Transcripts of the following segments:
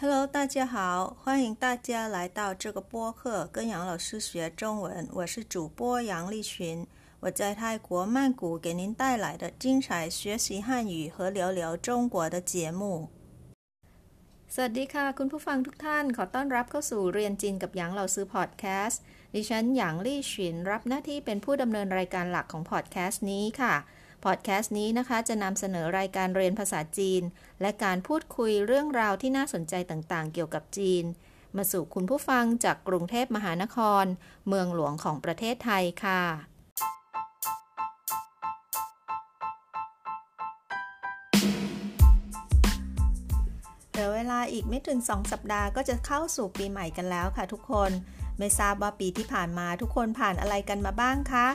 Hello，大家好，欢迎大家来到这个播客，跟杨老师学中文。我是主播杨丽群，我在泰国曼谷给您带来的精彩学习汉语和聊聊中国的节目。สวัสดีค่ะ คุณผู้ฟังทุกท่าน ขอต้อนรับเข้าสู่เรียนจีนกับหยางเราซื้อพอดแคสต์ดิฉันหยางลี่ฉินรับหน้าที่เป็นผู้ดำเนินรายการหลักของพอดแคสต์นี้ค่ะ พอดแคสต์นี้นะคะ จะนำเสนอรายการเรียนภาษาจีน และการพูดคุยเรื่องราวที่น่าสนใจต่างๆ เกี่ยวกับจีน มาสู่คุณผู้ฟังจากกรุงเทพมหานคร เมืองหลวงของประเทศไทยค่ะ เหลือเวลาอีกไม่ถึง 2 สัปดาห์ก็จะเข้าสู่ปีใหม่กันแล้วค่ะทุกคน ไม่ทราบว่าปีที่ผ่านมาทุกคนผ่านอะไรกันมาบ้างคะ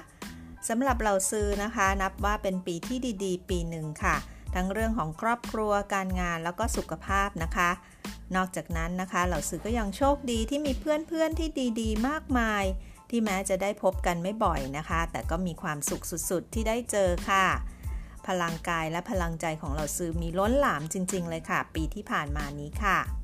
สำหรับเราซื้อนะคะ นับว่าเป็นปีที่ดีๆ ปีหนึ่งค่ะ ทั้งเรื่องของครอบครัวการงานแล้วก็สุขภาพนะคะ นอกจากนั้นนะคะ เหล่าซื้อก็ยังโชคดีที่มีเพื่อนๆที่ดีๆ มากมาย ที่แม้จะได้พบกันไม่บ่อยนะคะ แต่ก็มีความสุขสุดๆ ที่ได้เจอค่ะ พลังกายและพลังใจของเราซื้อมีล้นหลามจริง ๆ เลยค่ะ ปีที่ผ่านมานี้ค่ะ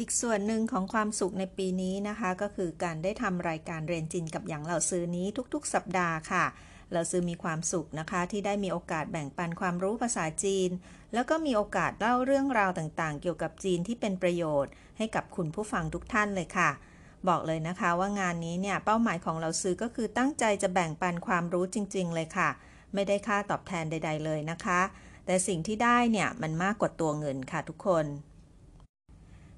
อีกส่วนหนึ่งของความสุขในปีนี้นะคะ ก็คือการได้ทำรายการเรียนจีนกับอย่างเหล่าซื้อนี้ทุกๆ สัปดาห์ค่ะเหล่าซื้อมีความสุขนะคะ ที่ได้มีโอกาสแบ่งปันความรู้ภาษาจีน แล้วก็มีโอกาสเล่าเรื่องราวต่างๆ เกี่ยวกับจีนที่เป็นประโยชน์ ให้กับคุณผู้ฟังทุกท่านเลยค่ะ บอกเลยนะคะว่างานนี้เนี่ยเป้าหมายของเราซื้อก็คือตั้งใจจะแบ่งปันความรู้จริง ๆ เลยค่ะ ไม่ได้ค่าตอบแทนใด ๆ เลยนะคะ แต่สิ่งที่ได้เนี่ยมันมากกว่าตัวเงินค่ะทุกคน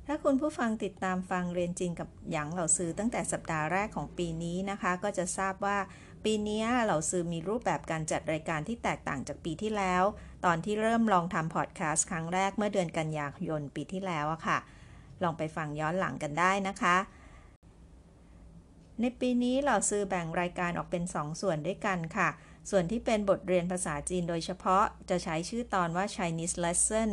ถ้าคุณผู้ฟังติดตามฟังเรียนจริงกับหยางเหล่าซื้อตั้งแต่สัปดาห์แรกของปีนี้นะคะ ก็จะทราบว่าปีนี้เหล่าซื้อมีรูปแบบการจัดรายการที่แตกต่างจากปีที่แล้ว ตอนที่เริ่มลองทำพอดแคสต์ครั้งแรกเมื่อเดือนกันยายนปีที่แล้วอะค่ะ ลองไปฟังย้อนหลังกันได้นะคะ ในปีนี้เหล่าซื้อแบ่งรายการออกเป็น 2ส่วนด้วยกันค่ะ ส่วนที่เป็นบทเรียนภาษาจีนโดยเฉพาะจะใช้ชื่อตอนว่า Chinese Lesson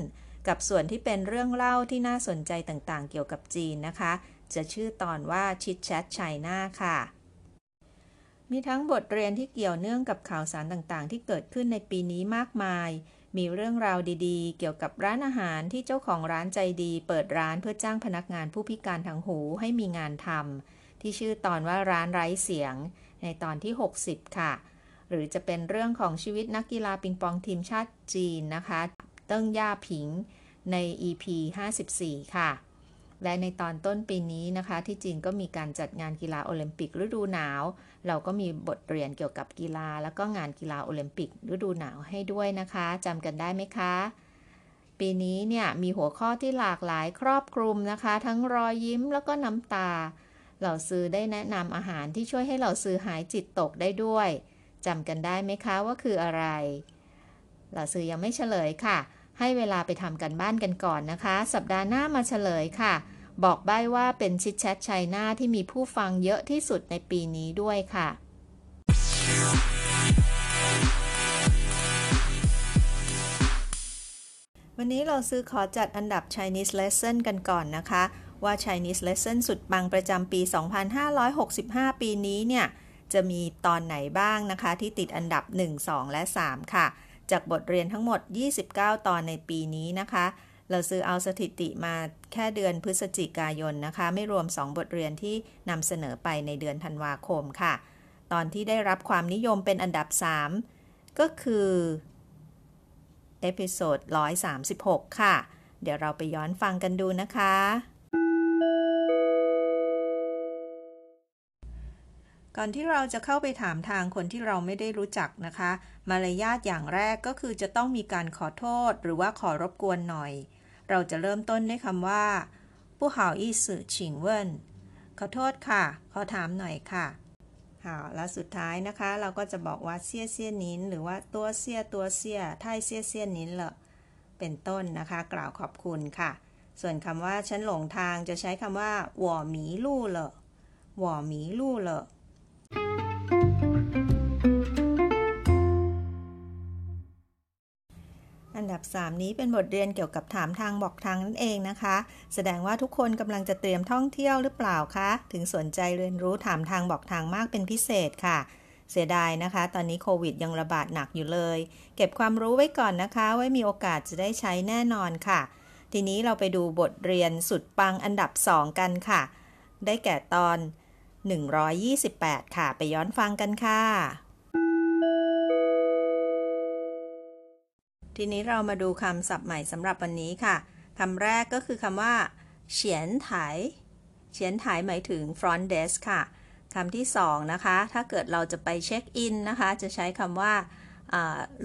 กับส่วนที่เป็นเรื่องเล่าที่น่าสนใจต่างๆ เกี่ยวกับจีนนะคะ จะชื่อตอนว่าชิดแชทไชน่าค่ะ มีทั้งบทเรียนที่เกี่ยวเนื่องกับข่าวสารต่างๆ ที่เกิดขึ้นในปีนี้มากมาย มีเรื่องราวดีๆ เกี่ยวกับร้านอาหารที่เจ้าของร้านใจดี เปิดร้านเพื่อจ้างพนักงานผู้พิการทางหูให้มีงานทำที่ชื่อตอนว่าร้านไร้เสียง ในตอนที่ 60 ค่ะ หรือจะเป็นเรื่องของชีวิตนักกีฬาปิงปองทีมชาติจีนนะคะเติ้งย่าผิง ใน EP 54 ค่ะ และในตอนต้นปีนี้นะคะ ที่จีนก็มีการจัดงานกีฬาโอลิมปิกฤดูหนาว เราก็มีบทเรียนเกี่ยวกับกีฬา แล้วก็งานกีฬาโอลิมปิกฤดูหนาวให้ด้วยนะคะจำกันได้ไหมคะปีนี้เนี่ยมีหัวข้อที่หลากหลายครอบคลุมนะคะ ทั้งรอยยิ้มแล้วก็น้ำตา เหล่าซื้อได้แนะนำอาหารที่ช่วยให้เหล่าซื้อหายจิตตกได้ด้วยจำกันได้ไหมคะว่าคืออะไร เหล่าซื้อยังไม่เฉลยค่ะ ให้เวลาไปทำกันบ้านกันก่อนนะคะ สัปดาห์หน้ามาเฉลยค่ะ บอกใบ้ว่าเป็นชิดแชทไชัยนาที่มีผู้ฟังเยอะที่สุดในปีนี้ด้วยค่ะวันนี้เราซื้อขอจัดอันดับ Chinese Lesson กันก่อนนะคะ ว่า Chinese Lesson สุดปังประจำปี 2565 ปีนี้เนี่ย จะมีตอนไหนบ้างนะคะ ที่ติดอันดับ 1 2 และ 3 ค่ะ จากบทเรียนทั้งหมด 29 ตอนในปีนี้นะคะ เราถือเอาสถิติมาแค่เดือนพฤศจิกายนนะคะ ไม่รวม 2 บทเรียนที่นำเสนอไปในเดือนธันวาคมค่ะ ตอนที่ได้รับความนิยมเป็นอันดับ 3 ก็คือ episode 136 ค่ะ เดี๋ยวเราไปย้อนฟังกันดูนะคะ ก่อนที่เราจะเข้าไปถามทางคนที่เราไม่ได้รู้จักนะคะ มารยาทอย่างแรกก็คือจะต้องมีการขอโทษหรือว่าขอรบกวนหน่อย เราจะเริ่มต้นด้วยคำว่าผู้好意思请问ขอโทษค่ะ ขอถามหน่อยค่ะ好แล้วสุดท้ายนะคะ เราก็จะบอกว่าเสียเสียนินหรือว่าตัวเสียตัวเสียไทยเสียเสียนินเหรอเป็นต้นนะคะ กล่าวขอบคุณค่ะ ส่วนคำว่าฉันหลงทางจะใช้คำว่าหว่อหมีลู่เหรอหว่อหมีลู่เหรอ อันดับ 3 นี้เป็นบทเรียนเกี่ยวกับถามทางบอกทางนั่นเองนะคะ แสดงว่าทุกคนกำลังจะเตรียมท่องเที่ยวหรือเปล่าคะ ถึงสนใจเรียนรู้ถามทางบอกทางมากเป็นพิเศษค่ะ เสียดายนะคะ ตอนนี้โควิดยังระบาดหนักอยู่เลย เก็บความรู้ไว้ก่อนนะคะ ไว้มีโอกาสจะได้ใช้แน่นอนค่ะ ทีนี้เราไปดูบทเรียนสุดปังอันดับ 2 กันค่ะ ได้แก่ตอน 128 ค่ะ ไปย้อนฟังกันค่ะ ทีนี้เรามาดูคำศัพท์ใหม่สำหรับวันนี้ค่ะคำแรกก็คือคำว่าเฉียนไถเฉียนไถหมายถึง front desk ค่ะคำที่สองนะคะ ถ้าเกิดเราจะไปเช็คอินนะคะ จะใช้คำว่า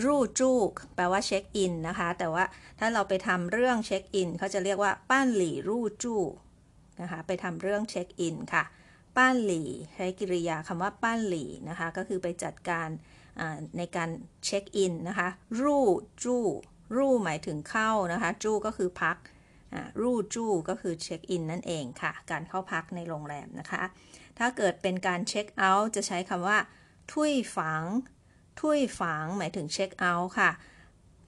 入住 แปลว่าเช็คอินนะคะ แต่ว่าถ้าเราไปทำเรื่องเช็คอินเขาจะเรียกว่า办理入住 นะคะ ไปทำเรื่องเช็คอินค่ะ 办理 ใช้กิริยาคำว่า 办理 นะคะก็คือไปจัดการในการเช็คอินนะคะ入住 入 หมายถึงเข้านะคะ住 ก็คือพัก 入住 ก็คือเช็คอินนั่นเองค่ะ การเข้าพักในโรงแรมนะคะ ถ้าเกิดเป็นการเช็คเอาท์จะใช้คำว่า 退房 退房 หมายถึงเช็คเอาท์ค่ะ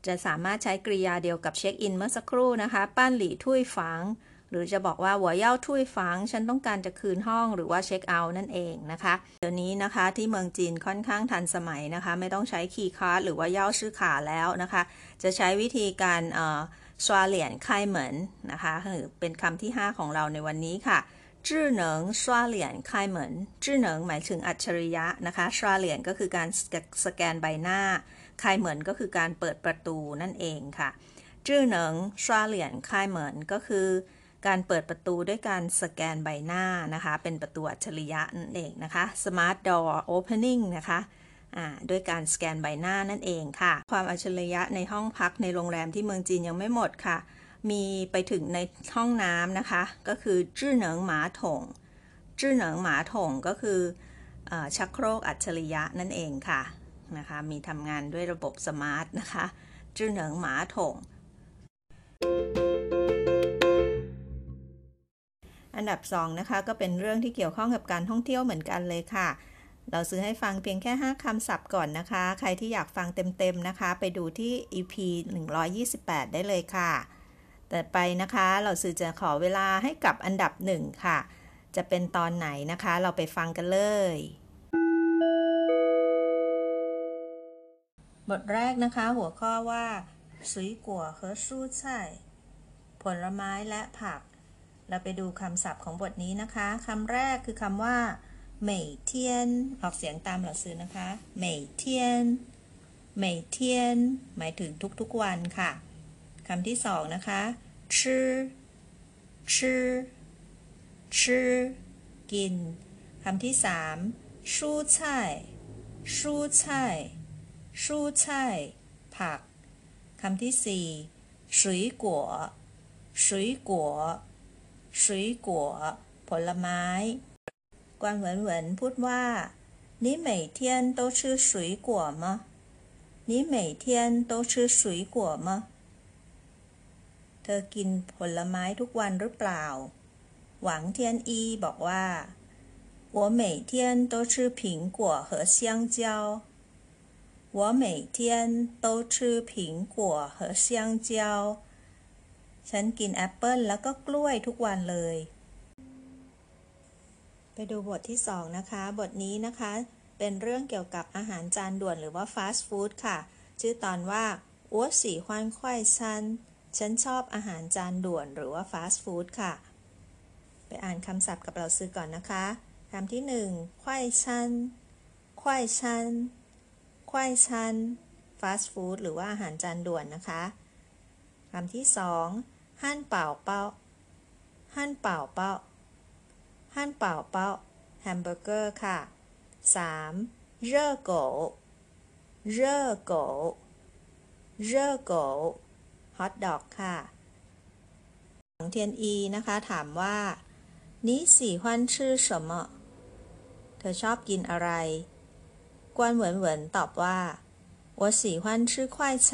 จะสามารถใช้กริยาเดียวกับเช็คอินเมื่อสักครู่นะคะ 办理退房 หรือจะบอกว่า我要退房 ฉันต้องการจะคืนห้องหรือว่าเช็คเอาท์นั่นเองนะคะ เดี๋ยวนี้นะคะที่เมืองจีนค่อนข้างทันสมัยนะคะ ไม่ต้องใช้ key card หรือว่า钥匙卡 แล้วนะคะ จะใช้วิธีการเอ่อ刷脸开门 นะคะคือเป็นคำที่ 5 ของเราในวันนี้ค่ะจื้อเหนิงสวาเหรียญไายเหมือนจื้อเหนิงหมายถึงอัจฉริยะนะคะสวาเหรียญก็คือการสแกนใบหน้าไายเหมือนก็คือการเปิดประตูนั่นเองค่ะจื้อเหนิงสวาเหรียญไายเหมือนก็คือ การเปิดประตูด้วยการสแกนใบหน้านะคะ เป็นประตูอัจฉริยะนั่นเองนะคะ smart door opening นะคะด้วยการสแกนใบหน้านั่นเองค่ะ ความอัจฉริยะในห้องพักในโรงแรมที่เมืองจีนยังไม่หมดค่ะ มีไปถึงในห้องน้ำนะคะ ก็คือจื้อเหนิงหมาถงจื้อเหนิงหมาถงก็คืออชักโครกอัจฉริยะนั่นเองค่ะนะคะ มีทำงานด้วยระบบสมาร์ทนะคะจื้อเหนิงหมาถง อันดับ2นะคะก็เป็นเรื่องที่เกี่ยวข้องกับการท่องเที่ยวเหมือนกันเลยค่ะ เราซื้อให้ฟังเพียงแค่ 5คำศัพท์ก่อนนะคะ ใครที่อยากฟังเต็มๆนะคะ ไปดูที่ EP 128 ได้เลยค่ะ แต่ไปนะคะ เราซื้อจะขอเวลาให้กับอันดับ 1 ค่ะ จะเป็นตอนไหนนะคะ เราไปฟังกันเลยบทแรกนะคะ หัวข้อว่าสุยกัวเฮอซู่ใช่ผลไม้และผัก เราไปดูคำศัพท์ของบทนี้นะคะคำแรกคือคำว่าเหมยเทียนออกเสียงตามหลักซื้อนะคะเหมยเทียนเหมยเทียนหมายถึงทุกๆวันค่ะคำที่สองนะคะชื่อชื่อชื่อกิน คำที่สามชู菜ชู菜ชู菜ผัก คำที่สี่水果水果 水果ผลไม้ กวนเหวินเหวินพูดว่า你每天都吃水果吗你每天都吃水果吗เธอกินผลไม้ทุกวันหรือเปล่า หวังเทียนอีบอกว่า我每天都吃苹果和香蕉我每天都吃苹果和香蕉 ฉันกินแอปเปิ้ลแล้วก็กล้วยทุกวันเลย ไปดูบทที่ 2 นะคะ บทนี้นะคะ เป็นเรื่องเกี่ยวกับอาหารจานด่วนหรือว่าฟาสต์ฟู้ดค่ะ ชื่อตอนว่าอ้วสีควานควายชันฉันชอบอาหารจานด่วนหรือว่าฟาสต์ฟู้ดค่ะ ไปอ่านคำศัพท์กับเราซื้อก่อนนะคะคำที่ 1 ควายชันควายชันควายชันฟาสต์ฟู้ดหรือว่าอาหารจานด่วนนะคะคำที่ 2 หั่นเป่าเป้าหั่นเป่าเป้าหั่นเป่าเป้าแฮมเบอร์เกอร์ค่ะสามเร่อโกเร่อโกเร่อโกฮอทดอกค่ะของเทียนอีนะคะ ถามว่านี่สี่ฮวันชื่อ什么เธอชอบกินอะไร กวนเหวินเหวินตอบว่า我喜欢吃快餐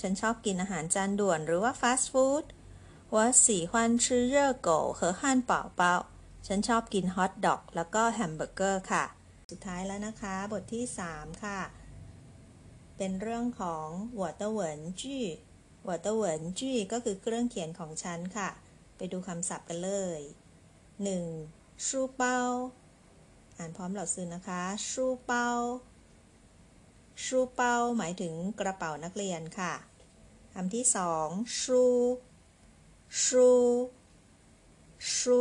ฉันชอบกินอาหารจานด่วนหรือว่าฟาสต์ฟู้ด 我喜欢吃热狗和汉堡包 ฉันชอบกินฮอทดอก แล้วก็แฮมเบอร์เกอร์ค่ะ สุดท้ายแล้วนะคะ บทที่ 3 ค่ะ เป็นเรื่องของ我的文具 我的文具 ก็คือเครื่องเขียนของฉันค่ะ ไปดูคำศัพท์กันเลย 1. 书包 อ่านพร้อมหล่าซื้อนะคะ ชูเป้า ชูเป้าหมายถึงกระเป๋านักเรียนค่ะคำที่สองชู ชูชู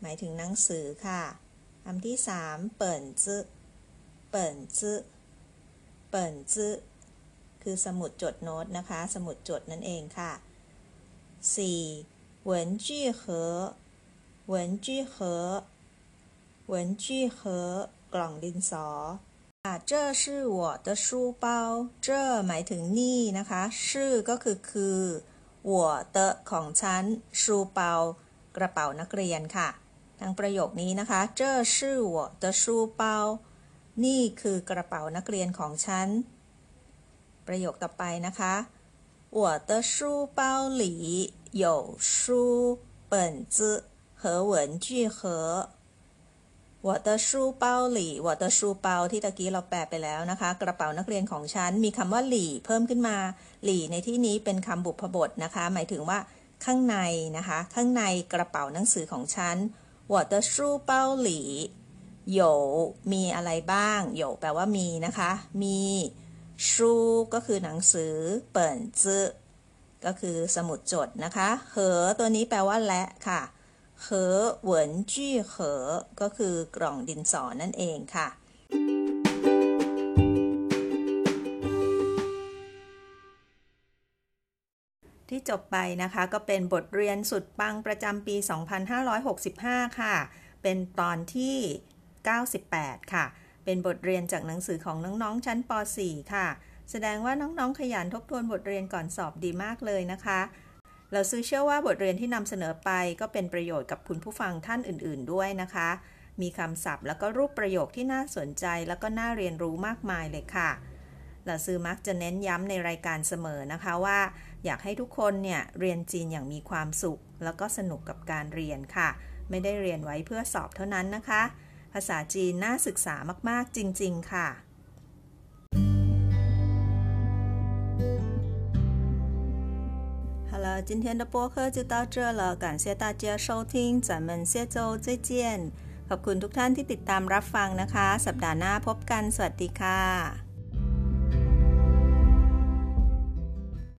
หมายถึงหนังสือค่ะคำที่สามเปิ่นจื้อเปิ่นจื้อเปิ่นจื้อคือสมุดจดโน้ตนะคะ สมุดจดนั่นเองค่ะ 4. 文具盒文具盒文具盒กล่องดินสออ่า这是我的书包这หมายถึงนี่นะคะชื่อก็คือคือ 我的ของฉัน书包กระเป๋านักเรียนค่ะ ทั้งประโยคนี้นะคะ这是我的书包นี่คือกระเป๋านักเรียนของฉัน ประโยคต่อไปนะคะ我的书包里有书本子和文具盒 我的书包里我的书包ที่ตะกี้เราแปลไปแล้วนะคะ กระเป๋านักเรียนของฉัน มีคำว่าหลี่เพิ่มขึ้นมา หลี่ในที่นี้เป็นคำบุพบทนะคะ หมายถึงว่าข้างในนะคะ ข้างในกระเป๋าหนังสือของฉัน我的书包里有มีอะไรบ้าง有แปลว่ามีนะคะ มีชูก็คือหนังสือ เปิ่นจื้อก็คือสมุดจดนะคะเหอตัวนี้แปลว่าและค่ะ เหอเหวินจี้เหอก็คือกล่องดินสอนั่นเองค่ะ ที่จบไปนะคะก็เป็นบทเรียนสุดปังประจำปี 2565 ค่ะ เป็นตอนที่ 98 ค่ะ เป็นบทเรียนจากหนังสือของน้องๆ ชั้นป .4 ค่ะ แสดงว่าน้องๆ ขยันทบทวนบทเรียนก่อนสอบดีมากเลยนะคะ เราซื้อเชื่อว่าบทเรียนที่นำเสนอไปก็เป็นประโยชน์กับคุณผู้ฟังท่านอื่น ๆ ด้วยนะคะ มีคำศัพท์แล้วก็รูปประโยคที่น่าสนใจแล้วก็น่าเรียนรู้มากมายเลยค่ะเราซื้อมักจะเน้นย้ำในรายการเสมอนะคะว่า อยากให้ทุกคนเนี่ยเรียนจีนอย่างมีความสุข แล้วก็สนุกกับการเรียนค่ะ ไม่ได้เรียนไว้เพื่อสอบเท่านั้นนะคะ ภาษาจีนน่าศึกษามากๆจริง ๆ ค่ะ 了，今天的播客就到这了，感谢大家收听，咱们下周再见。ขอบคุณทุกท่านที่ติดตามรับฟังนะคะ สัปดาห์หน้าพบกัน สวัสดีค่ะ